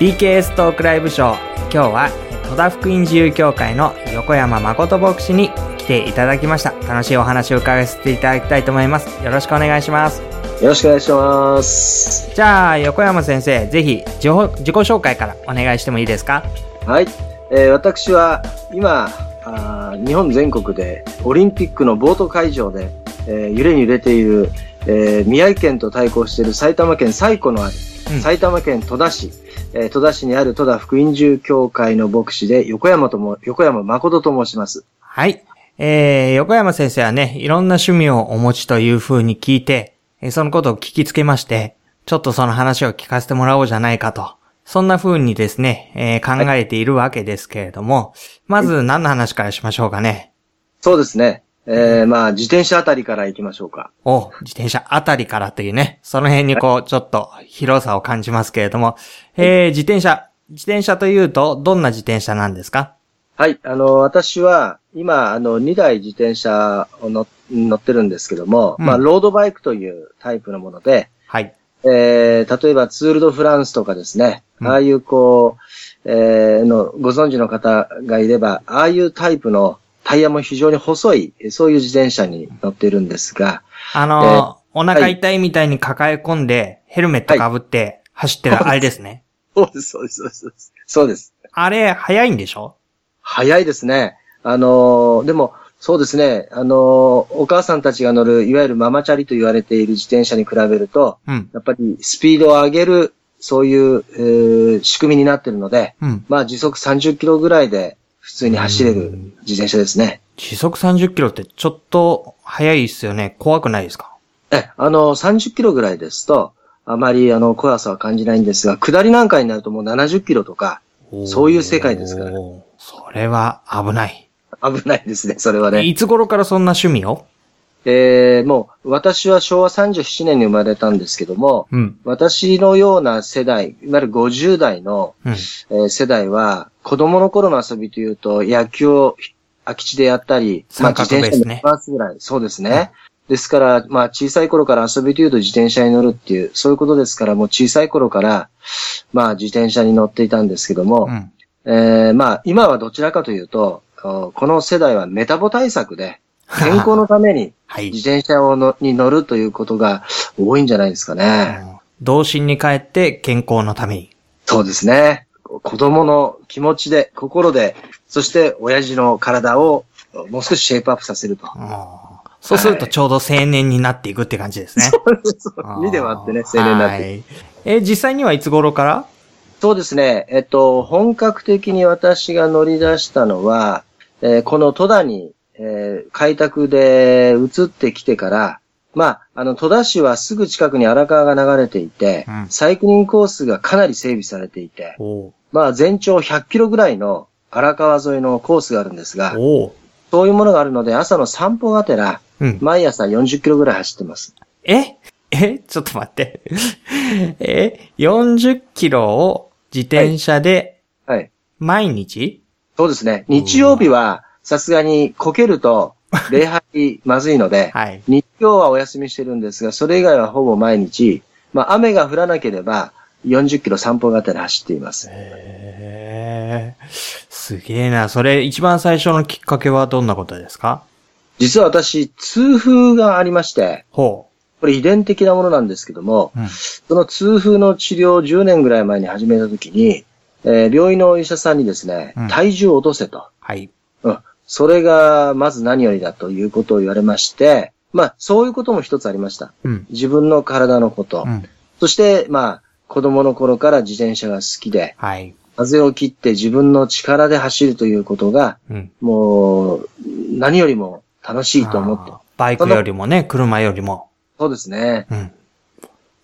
DKS トークライブショー。今日は戸田福音自由協会の横山誠牧師に来ていただきました。楽しいお話を伺わせていただきたいと思います。よろしくお願いします。よろしくお願いします。じゃあ横山先生ぜひ自己紹介からお願いしてもいいですか？はい。えー私は今あー、日本全国でオリンピックのボート会場で、えー揺れに揺れている、えー宮城県と対抗している埼玉県最古のある、うん埼玉県戸田市、えー戸田市にある戸田福音獣協会の牧師で横山とも、横山誠と申します。はい。えー、横山先生はね、いろんな趣味をお持ちという風に聞いて、えーそのことを聞きつけまして、ちょっとその話を聞かせてもらおうじゃないかと。そんな風にですね、えー考えているわけですけれども、まず何の話からしましょうかね。そうですね。えーまあ、自転車あたりから行きましょうか。お、自転車あたりからというね、その辺にこう、ちょっと広さを感じますけれども、えー、自転車、自転車というと、どんな自転車なんですか？はい。あの、私は、今、あの、2台自転車を乗乗ってるんですけども、うん。まあ、ロードバイクというタイプのもので、はい。えー、例えばツールドフランスとかですね、うん。ああいうこう、えー、の、ご存知の方がいれば、ああいうタイプのタイヤも非常に細い、そういう自転車に乗っているんですが、あのーお腹痛いみたいに抱え込んで、ヘルメットかぶって走ってるあれですね。そうです、そうです、そうです。そうです。あれ、早いんでしょ？早いですね。あのーでも、そうですね。あのーお母さんたちが乗る、いわゆるママチャリと言われている自転車に比べると、うん。やっぱりスピードを上げる、そういう、えー仕組みになっているので、うん。まあ時速30キロぐらいで普通に走れるうん自転車ですね。時速30キロってちょっと速いっすよね。怖くないですか？え、あの、30キロぐらいですと、あまりあの、怖さは感じないんですが、下りなんかになるともう70キロとか、そういう世界ですからそれは危ない。危ないですね、それはね。いつ頃からそんな趣味を？えー、もう、私は昭和37年に生まれたんですけども、うん。私のような世代、いわゆる50代の、うん。えー世代は、子供の頃の遊びというと、野球を空き地でやったり、三角ベースね自転車に回すぐらい。そうですね。ですから、まあ、小さい頃から遊びというと自転車に乗るっていう、そういうことですから、もう小さい頃から、まあ、自転車に乗っていたんですけども、うん。えーまあ、今はどちらかというと、おこの世代はメタボ対策で、健康のためにはい自。転車をのに乗るということが多いんじゃないですかね。童心に帰って健康のために。そうですね。子供の気持ちで、心で、そして親父の体をもう少しシェイプアップさせると。うんそうするとちょうど青年になっていくって感じですね。そうにでもあってね、青年になって。はい。え、実際にはいつ頃から？そうですね。えっと、本格的に私が乗り出したのは、えーこの戸田に、えー開拓で移ってきてから、まあ、あの、戸田市はすぐ近くに荒川が流れていて、うんサイクリングコースがかなり整備されていて、おまあ、全長100キロぐらいの荒川沿いのコースがあるんですが、おそういうものがあるので、朝の散歩がてら、うん。毎朝40キロぐらい走ってます。え？え？ちょっと待って。え ?40 キロを自転車ではい。毎日、そうですね。日曜日は、さすがにこけると、礼拝まずいので、はい。日曜はお休みしてるんですが、それ以外はほぼ毎日、まあ雨が降らなければ、40キロ散歩がてら走っています。へーすげえな。それ一番最初のきっかけはどんなことですか？実は私、痛風がありまして、ほこれ遺伝的なものなんですけども、う。うん。その痛風の治療を10年ぐらい前に始めたときに、えー病院のお医者さんにですねうん、体重を落とせと。はい。うん。それが、まず何よりだということを言われまして、まあ、そういうことも一つありました。うん。自分の体のこと。うん。そして、まあ、子供の頃から自転車が好きで、はい。風を切って自分の力で走るということが、うん。もう、何よりも楽しいと思って。バイクよりもね、車よりも。そうですね。うん。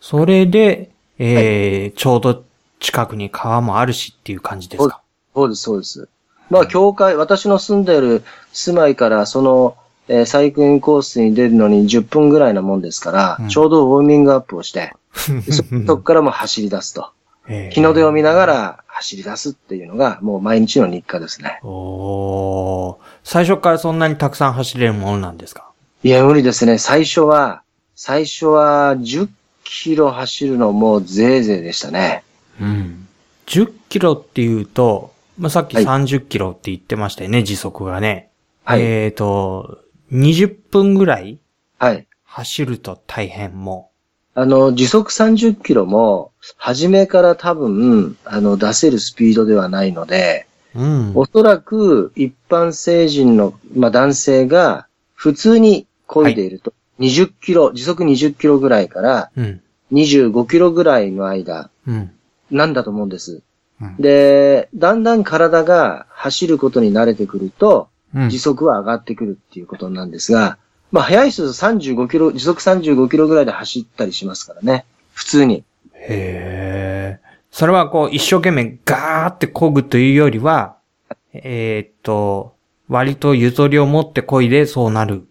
それで、えーちょうど近くに川もあるしっていう感じですか？そうです、そうです。まあ、教会、私の住んでいる住まいから、その、えーサイクリングコースに出るのに10分ぐらいなもんですから、うんちょうどウォーミングアップをして、で そそこからもう走り出すと。えー日の出を見ながら走り出すっていうのが、もう毎日の日課ですね。おー最初からそんなにたくさん走れるものなんですか？いや、無理ですね。最初は、最初は10キロ走るのもぜいぜいでしたね。うん。10キロっていうと、まあ、さっきはい30キロって言ってましたよね、時速がね。はい。えっ、と、20分ぐらいはい。走ると大変もあの、時速30キロも、初めから多分、あの、出せるスピードではないので、う。うん。おそらく一般成人の、まあ、男性が普通に漕いでいると、20キロ、時速20キロぐらいからうん。25キロぐらいの間、うん。なんだと思うんです。うんで、だんだん体が走ることに慣れてくると、うん時速は上がってくるっていうことなんですが、まあ、速い人だと35キロ、時速35キロぐらいで走ったりしますからね。普通に。へえ。それはこう、一生懸命ガーって漕ぐというよりは、えーっと、割とゆとりを持って漕いでそうなる。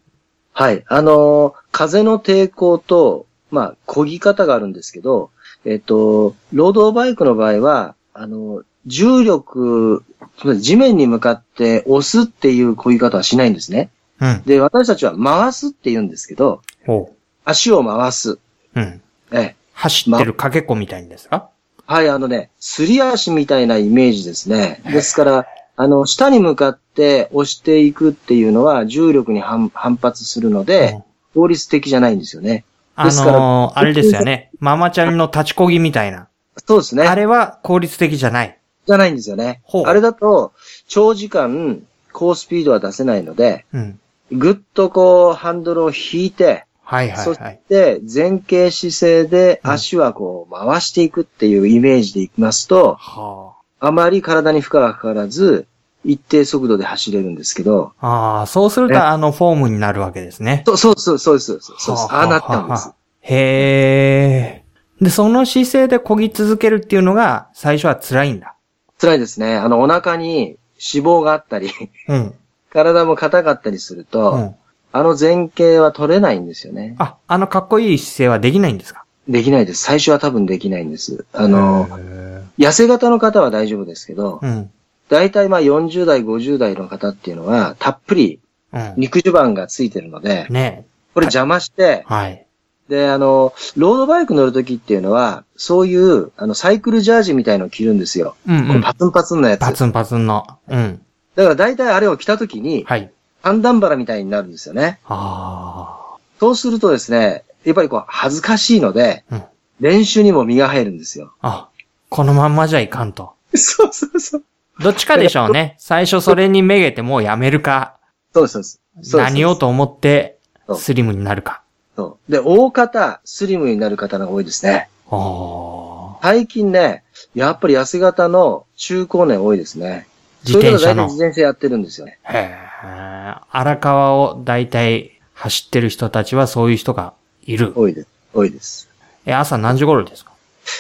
はい。あのー風の抵抗と、まあ、漕ぎ方があるんですけど、えっ、と、ロードバイクの場合は、あの、重力、つまり地面に向かって押すっていう漕ぎ方はしないんですね。うん。で、私たちは回すって言うんですけど、ほ足を回す。う。うん。ええ。走ってるかけっこみたいんですか？はい、あのね、すり足みたいなイメージですね。ですから、あの、下に向かって押していくっていうのは重力に反反発するので、うん効率的じゃないんですよね。あですからのーあれですよね。ママチャリの立ちこぎみたいな。そうですね。あれは効率的じゃない。じゃないんですよね。あれだと、長時間、高スピードは出せないので、うん。ぐっとこう、ハンドルを引いて、はいはいそしはい。て前傾姿勢でうん足はこう、回していくっていうイメージでいきますと、はあまり体に負荷がかからず、一定速度で走れるんですけど、あ。ああ、そうするえとあのフォームになるわけですね。そうそうそう、そうです、そうです。ああなったんです。へえ。で、その姿勢で漕ぎ続けるっていうのが最初は辛いんだ。辛いですね。あの、お腹に脂肪があったり、うん。体も硬かったりすると、うん。あの前傾は取れないんですよね。あ、あのかっこいい姿勢はできないんですか？できないです。最初は多分できないんです。あの、へ痩せ型の方は大丈夫ですけどー、うん。大体まあ40代、50代の方っていうのは、たっぷりうん。肉襦袢がついてるので、ねこれ邪魔して、はい。で、あの、ロードバイク乗るときっていうのは、そういう、あの、サイクルジャージみたいのを着るんですよ。うんうん。パツンパツンのやつ。パツンパツンの。うん。だから大体あれを着たときに、はい。半ダンバラみたいになるんですよね。あそうするとですね、やっぱりこう、恥ずかしいので、うん練習にも身が入るんですよ。あ。あ、このまんまじゃいかんと。そうそうそう。どっちかでしょうね。最初それにめげてもうやめるか、そうですそうです。何をと思ってスリムになるか。そう。で、大方、スリムになる方が多いですね。最近ね、やっぱり痩せ型の中高年多いですね。自転車そういう方の大体自転車やってるんですよね。へえ。荒川を大体走ってる人たちはそういう人がいる。多いです。多いです。え、朝何時頃ですか？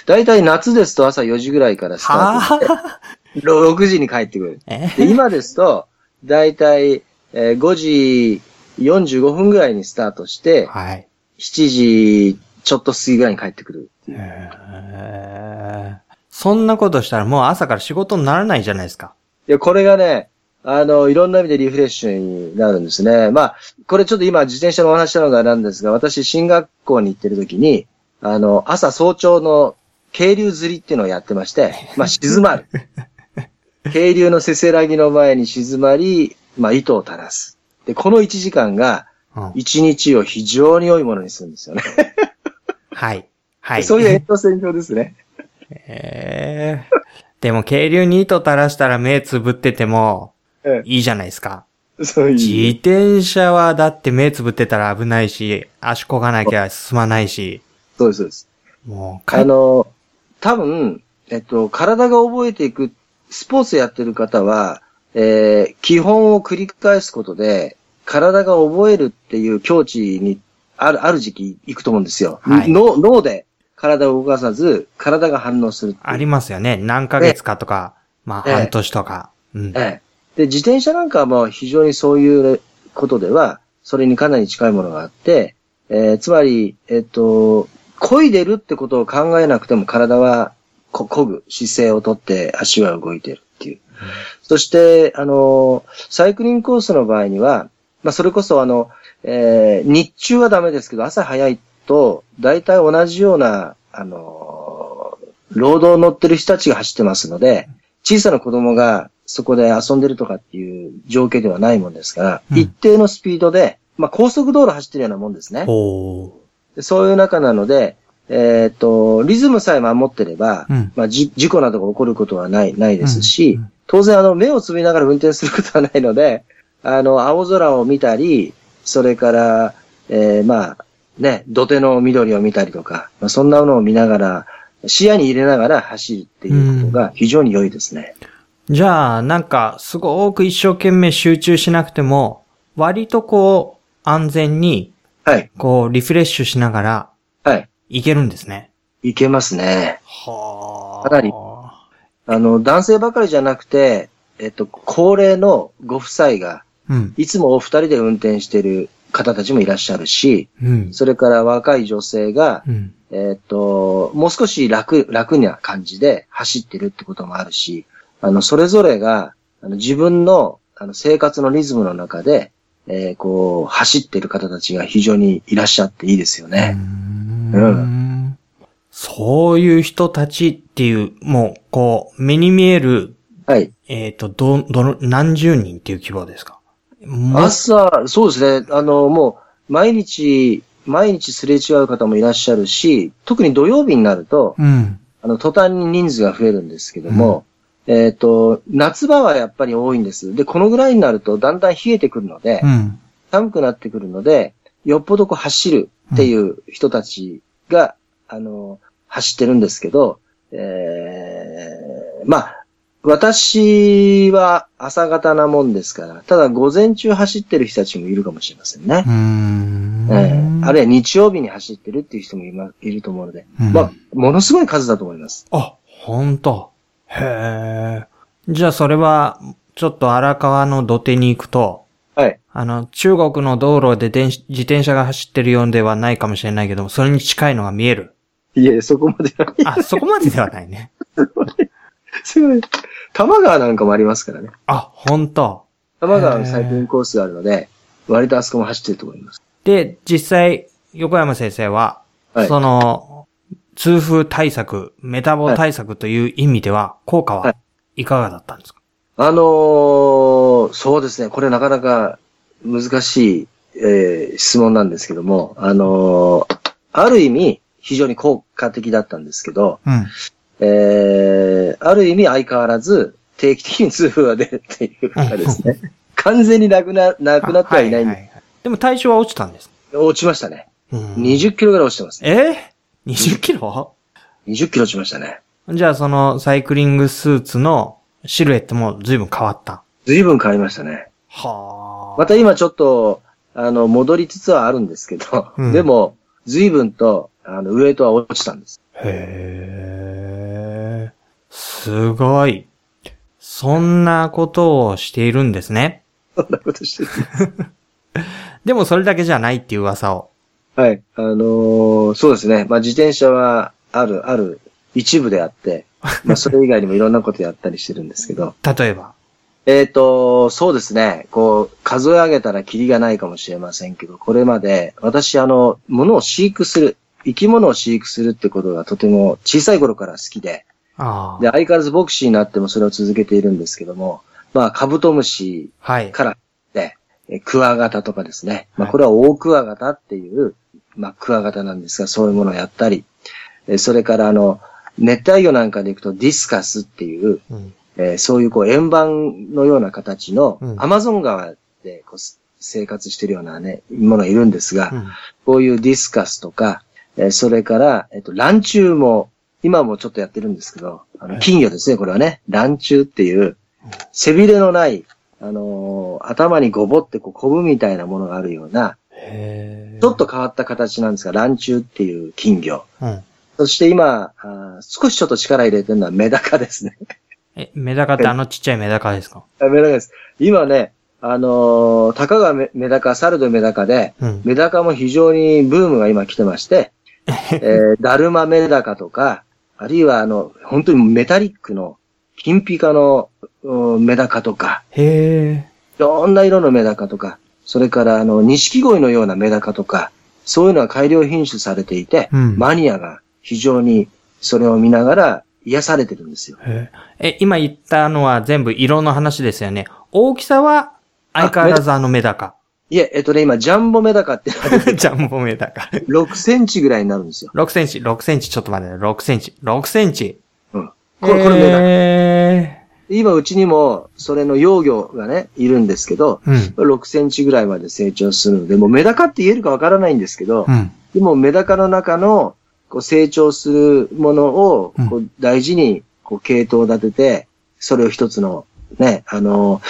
大体夏ですと朝4時ぐらいからスタートして、は6時に帰ってくる。今ですと、大体、えー5時45分ぐらいにスタートして、はい。7時ちょっと過ぎぐらいに帰ってくる。へえ。そんなことしたらもう朝から仕事にならないじゃないですか。で、これがね、あの、いろんな意味でリフレッシュになるんですね。まあ、これちょっと今自転車のお話したのがあれなんですが、私、進学校に行ってる時に、あの、朝早朝の渓流釣りっていうのをやってまして、まあ、静まる。渓流のせせらぎの前に静まり、まあ、糸を垂らす。で、この1時間が、うん1日を非常に良いものにするんですよね。はい。はい。そういう延長線上ですね。ええでも、渓流に糸垂らしたら目つぶっててもえいいじゃないですか。えそういう。自転車はだって目つぶってたら危ないし、足こがなきゃ進まないし、そうです、そうです。もうか、あの、多分、えっと、体が覚えていく、スポーツやってる方は、えー基本を繰り返すことで、体が覚えるっていう境地にある、ある時期行くと思うんですよ。はい脳脳で体を動かさず、体が反応するありますよね。何ヶ月かとか、まあええ半年とか。うん。ええ。で、自転車なんかはもう非常にそういうことでは、それにかなり近いものがあって、えーつまり、えっと、漕いでるってことを考えなくても体はこ漕ぐ姿勢をとって足は動いてる。そして、あの、サイクリングコースの場合には、まあ、それこそあの、えー日中はダメですけど、朝早いと、大体同じような、あの、労働乗ってる人たちが走ってますので、小さな子供がそこで遊んでるとかっていう状況ではないもんですから、うん。一定のスピードで、まあ高速道路走ってるようなもんですね。そういう中なので、えっ、と、リズムさえ守ってれば、うんまあじ事故などが起こることはない、ないですし、うんうん当然あの、目をつぶりながら運転することはないので、あの、青空を見たり、それから、えーまあ、ね、土手の緑を見たりとか、まあ、そんなものを見ながら、視野に入れながら走るっていうことが非常に良いですね。じゃあ、なんか、すごく一生懸命集中しなくても、割とこう、安全に、はい。こう、リフレッシュしながら、はい。いけるんですね。いけますね。はあ。かなりあの、男性ばかりじゃなくて、えっと、高齢のご夫妻が、うん。いつもお二人で運転している方たちもいらっしゃるし、うん。それから若い女性が、うん。えっと、もう少し楽、楽な感じで走ってるってこともあるし、あの、それぞれが、あの自分の、あの、生活のリズムの中で、えーこう、走ってる方たちが非常にいらっしゃっていいですよね。ううんんそういう人たちっていう、もう、こう、目に見える、はい。えっ、と、ど、どの、何十人っていう規模ですか？も朝、そうですね。あの、もう、毎日、毎日すれ違う方もいらっしゃるし、特に土曜日になると、うん。あの、途端に人数が増えるんですけども、えっ、と、夏場はやっぱり多いんです。で、このぐらいになるとだんだん冷えてくるので、うん。寒くなってくるので、よっぽどこう走るっていう人たちが、あの、走ってるんですけど、えー、まあ、私は朝方なもんですから、ただ午前中走ってる人たちもいるかもしれませんねう。ん。えーあるいは日曜日に走ってるっていう人もい,、ま、いると思うので、うんまあ、ものすごい数だと思います。あ、ほんと。へえ。じゃあそれは、ちょっと荒川の土手に行くと、はい。あの、中国の道路で電子自転車が走ってるようではないかもしれないけども、それに近いのが見える。いえ、そこまでは。あ、そこまでではないね。すごい。多摩川なんかもありますからね。あ、ほんと。多摩川のサイクリングコースがあるので、割とあそこも走ってると思います。で、実際、横山先生は、はいその、痛風対策、メタボ対策という意味では、効果ははいかがだったんですか、あのーそうですね。これなかなか難しい、えー質問なんですけども、あのーある意味、非常に効果的だったんですけど、うん。えーある意味相変わらず定期的に痛風が出るっていうかですね。完全になくな、なくなってはいないんで、ははでも体重は落ちたんです。落ちましたね。うん20キロぐらい落ちてますね。え ?20 キロ？20キロ落ちましたね。じゃあそのサイクリングスーツのシルエットも随分変わった。随分変わりましたね。はあ。また今ちょっと、あの、戻りつつはあるんですけど、うんでも、随分と、あの、ウエイトは落ちたんです。へえ。すごい。そんなことをしているんですね。そんなことしてる。でもそれだけじゃないっていう噂を。はい。あのーそうですね。まあ、自転車は、ある、ある、一部であって、まあ、それ以外にもいろんなことやったりしてるんですけど、例えば。えっ、と、そうですね。こう、数え上げたらキリがないかもしれませんけど、これまで、私、あの、物を飼育する、生き物を飼育するってことがとても小さい頃から好きで、あで、相変わらず牧師になってもそれを続けているんですけども、まあ、カブトムシ。から、ね、えクワガタとかですね。まあ、はいこれはオオクワガタっていう、まあ、クワガタなんですが、そういうものをやったり、えそれから、あの、熱帯魚なんかで行くとディスカスっていう、うん。えーそういうこう円盤のような形のうんアマゾン川でこうす生活してるようなね、ものがいるんですが、うんこういうディスカスとか、えーそれから、えっ、と、ランチュウも、今もちょっとやってるんですけど、あのはい金魚ですね、これはね。ランチュウっていう、背びれのない、あのー頭にごぼってこう、コブみたいなものがあるような。ちょっと変わった形なんですが、ランチュウっていう金魚。うん。そして今、あー少しちょっと力入れてるのはメダカですね。え、メダカってあのちっちゃいメダカですか？あメダカです。今ね、あのーたかがメメダカ、サルドメダカで、うん。メダカも非常にブームが今来てまして、えー、ダルマメダカとか、あるいはあの、本当にメタリックの、金ピカのうんメダカとか、へえ。いろんな色のメダカとか、それからあの、錦鯉のようなメダカとか、そういうのが改良品種されていて、うんマニアが非常にそれを見ながら癒されてるんですよ。え、今言ったのは全部色の話ですよね。大きさは相変わらずあのメダカ。いえ、えっとね、今、ジャンボメダカって ジャンボメダカ。6センチぐらいになるんですよ。6センチ、6センチ、ちょっと待って、6センチ、6センチ。うん。これ、これメダカ。え今、うちにも、それの幼魚がね、いるんですけど、ー、うん。6センチぐらいまで成長するので、もうメダカって言えるかわからないんですけどう、ん。でもメダカの中の、こう成長するものをうん、こう大事に、こう系統を立てて、それを一つの、ね、あの、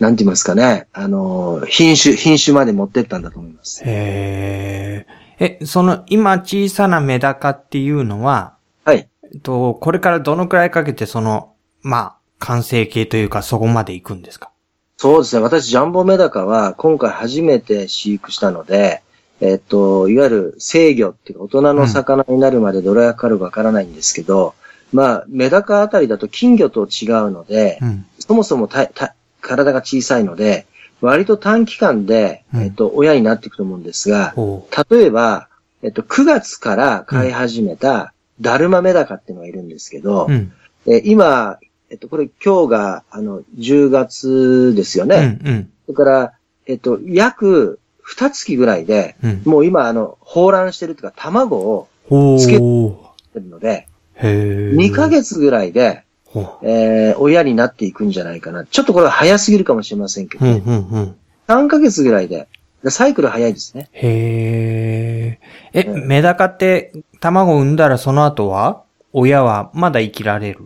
なんて言いますかね、あの、品種、品種まで持ってったんだと思います。へえ。え、その、今小さなメダカっていうのは、はい。えっと、これからどのくらいかけてその、まあ、完成形というかそこまで行くんですか？そうですね。私、ジャンボメダカは今回初めて飼育したので、えっと、いわゆる制魚っていうか大人の魚になるまでどれがかかるかわからないんですけど、まあ、メダカあたりだと金魚と違うので、うん。そもそも体が小さいので、割と短期間で、うんえっと、親になっていくと思うんですが、ほ例えば、えっと、9月から飼い始めた、ダルマメダカっていうのがいるんですけど、う。うん。え今、えっと、これ今日が、あの、10月ですよね。うん。うん。それから、えっと、約2月ぐらいで、うん。もう今、あの、放卵してるというか、卵をほつけてるので、へー。2ヶ月ぐらいで、ほえー、親になっていくんじゃないかな。ちょっとこれは早すぎるかもしれませんけう。ど、うん、うん、うん。3ヶ月ぐらいで、サイクル早いですね。へー。え、うんメダカって卵を産んだらその後は親はまだ生きられる？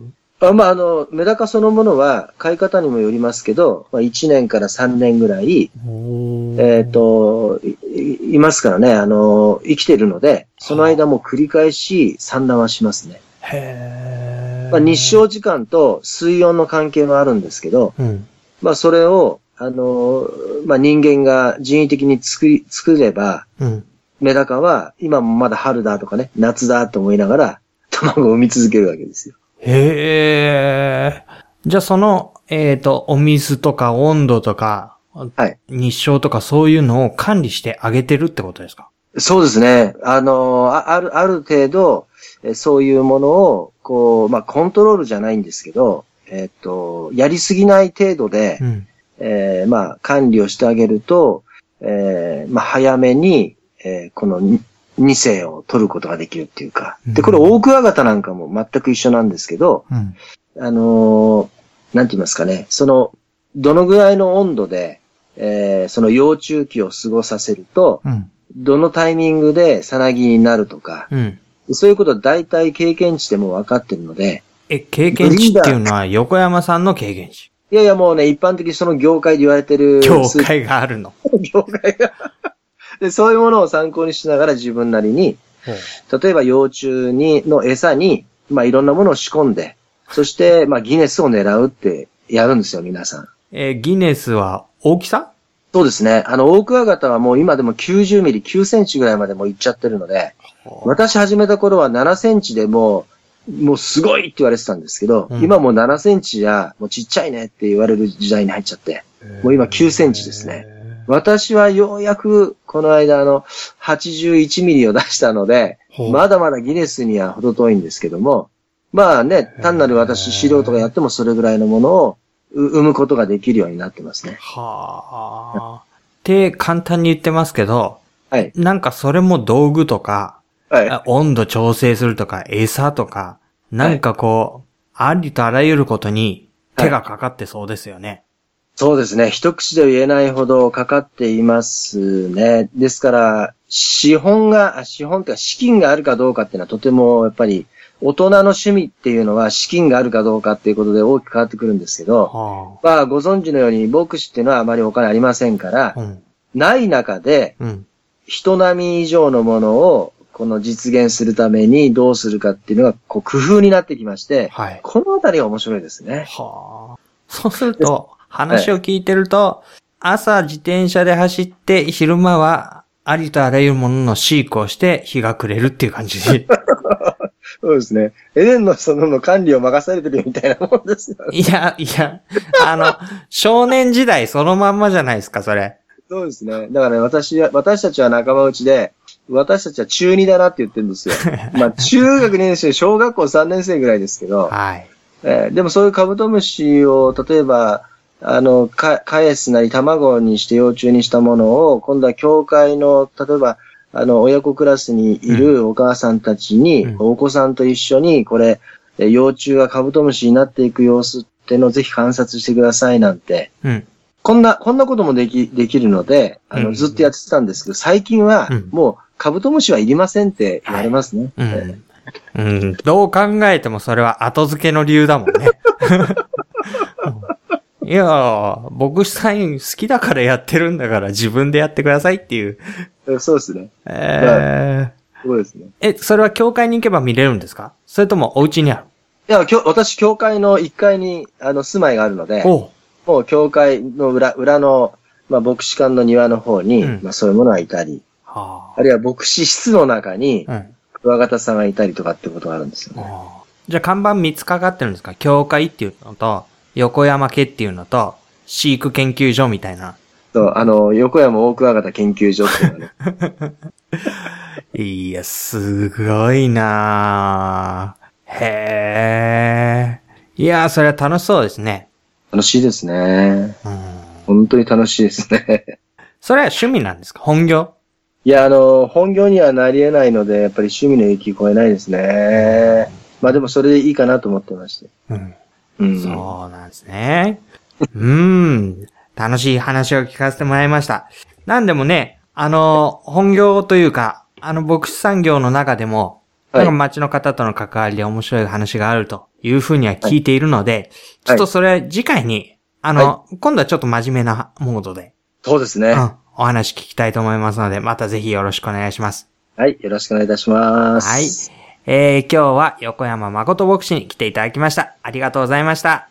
あまあ、あの、メダカそのものは、飼い方にもよりますけど、まあ、1年から3年ぐらい、えっ、とい、いいますからね、あの、生きてるので、その間も繰り返し産卵はしますね。へー。まあ、日照時間と水温の関係はあるんですけど、うん。まあ、それを、あの、まあ、人間が人為的に作り、作れば、うん。メダカは今もまだ春だとかね、夏だと思いながら、卵を産み続けるわけですよ。へー。じゃあその、えっ、と、お水とか温度とか、はい日照とかそういうのを管理してあげてるってことですか？そうですね。あの、あある、ある程度、えそういうものを、こう、まあ、コントロールじゃないんですけど、えっ、と、やりすぎない程度で、うん。えーまあ、管理をしてあげると、えーまあ、早めに、えーこのに2世を取ることができるっていうか。で、これ、うんオオクワガタなんかも全く一緒なんですけど、うん。あのーなんて言いますかね、その、どのぐらいの温度で、えーその幼虫期を過ごさせると、うん。どのタイミングでさなぎになるとか、うん。そういうことは大体経験値でも分かってるので、え、経験値っていうのは横山さんの経験値。いやいやもうね、一般的にその業界で言われてる境数界があるの。業界がで。そういうものを参考にしながら自分なりに、例えば幼虫に、の餌に、まあいろんなものを仕込んで、そして、まあギネスを狙うってやるんですよ、皆さん。えーギネスは大きさ？そうですね。あの、オオクワガタはもう今でも90ミリ、9センチぐらいまでもういっちゃってるので、私始めた頃は7センチでもう、もうすごいって言われてたんですけど、うん今もう7センチじゃ、もうちっちゃいねって言われる時代に入っちゃって、もう今9センチですね。私はようやくこの間あの81ミリを出したので、まだまだギネスには程遠いんですけども、まあね、単なる私素人がやってもそれぐらいのものをう生むことができるようになってますね。はあ。って簡単に言ってますけど、はい。なんかそれも道具とか、はい。あ温度調整するとか、餌とか、なんかこう、ありとあらゆることに手がかかってそうですよね。そうですね。一口で言えないほどかかっていますね。ですから、資本が、あ資本というか資金があるかどうかっていうのはとてもやっぱり大人の趣味っていうのは資金があるかどうかっていうことで大きく変わってくるんですけど、はまあご存知のように牧師っていうのはあまりお金ありませんからあ。、うん。ない中でうん。人並み以上のものをこの実現するためにどうするかっていうのがこう工夫になってきまして、はい。このあたりが面白いですね。はあ。そうすると、話を聞いてると、朝自転車で走って、昼間はありとあらゆるものの飼育をして日が暮れるっていう感じで。そうですね。エデンのそのの管理を任されてるみたいなもんですよね。いや、いや、あの、少年時代そのまんまじゃないですか、それ。そうですね。だからね、私は、私たちは仲間内で、私たちは中2だなって言ってるんですよ。まあ、中学2年生、小学校3年生ぐらいですけど、はい。えーでもそういうカブトムシを、例えば、あの、か、返すなり卵にして幼虫にしたものを、今度は教会の、例えば、あの、親子クラスにいるお母さんたちに、うんお子さんと一緒に、これ、えー幼虫がカブトムシになっていく様子ってのをぜひ観察してくださいなんて、うん。こんな、こんなこともでき、できるので、あの、うんずっとやってたんですけど、最近はうん、もう、カブトムシはいりませんって言われますね。うえん。うん。どう考えてもそれは後付けの理由だもんね。いやー、僕サイン好きだからやってるんだから自分でやってくださいっていう。ーそうですね。えー、そうですね。え、それは教会に行けば見れるんですか？それともお家にある？いや、きょ私、教会の1階に、あの、住まいがあるので、もう教会の裏、裏の、まあ、牧師館の庭の方に、うんまあ、そういうものがいたり、はあるいは牧師室の中に、あ。うん。クワガタさんがいたりとかってことがあるんですよね。じゃあ看板3つかかってるんですか？教会っていうのと、横山家っていうのと、飼育研究所みたいな。そう、あの、横山大クワガタ研究所っていうのはね。いや、すごいなぁへえ。いや、それは楽しそうですね。楽しいですね。うん。本当に楽しいですね。それは趣味なんですか？本業？いや、あの、本業にはなり得ないので、やっぱり趣味の域超えないですね。まあでもそれでいいかなと思ってまして。うん。うん。そうなんですね。うん。楽しい話を聞かせてもらいました。なんでもね、あの、本業というか、あの、牧師産業の中でも、はいなんか町の方との関わりで面白い話があるというふうには聞いているので、ちょっとそれ次回に、あの、今度はちょっと真面目なモードで、そうですね。うん、お話聞きたいと思いますので、またぜひよろしくお願いします。はい。よろしくお願いいたします。はい。えー、今日は横山誠牧師に来ていただきました。ありがとうございました。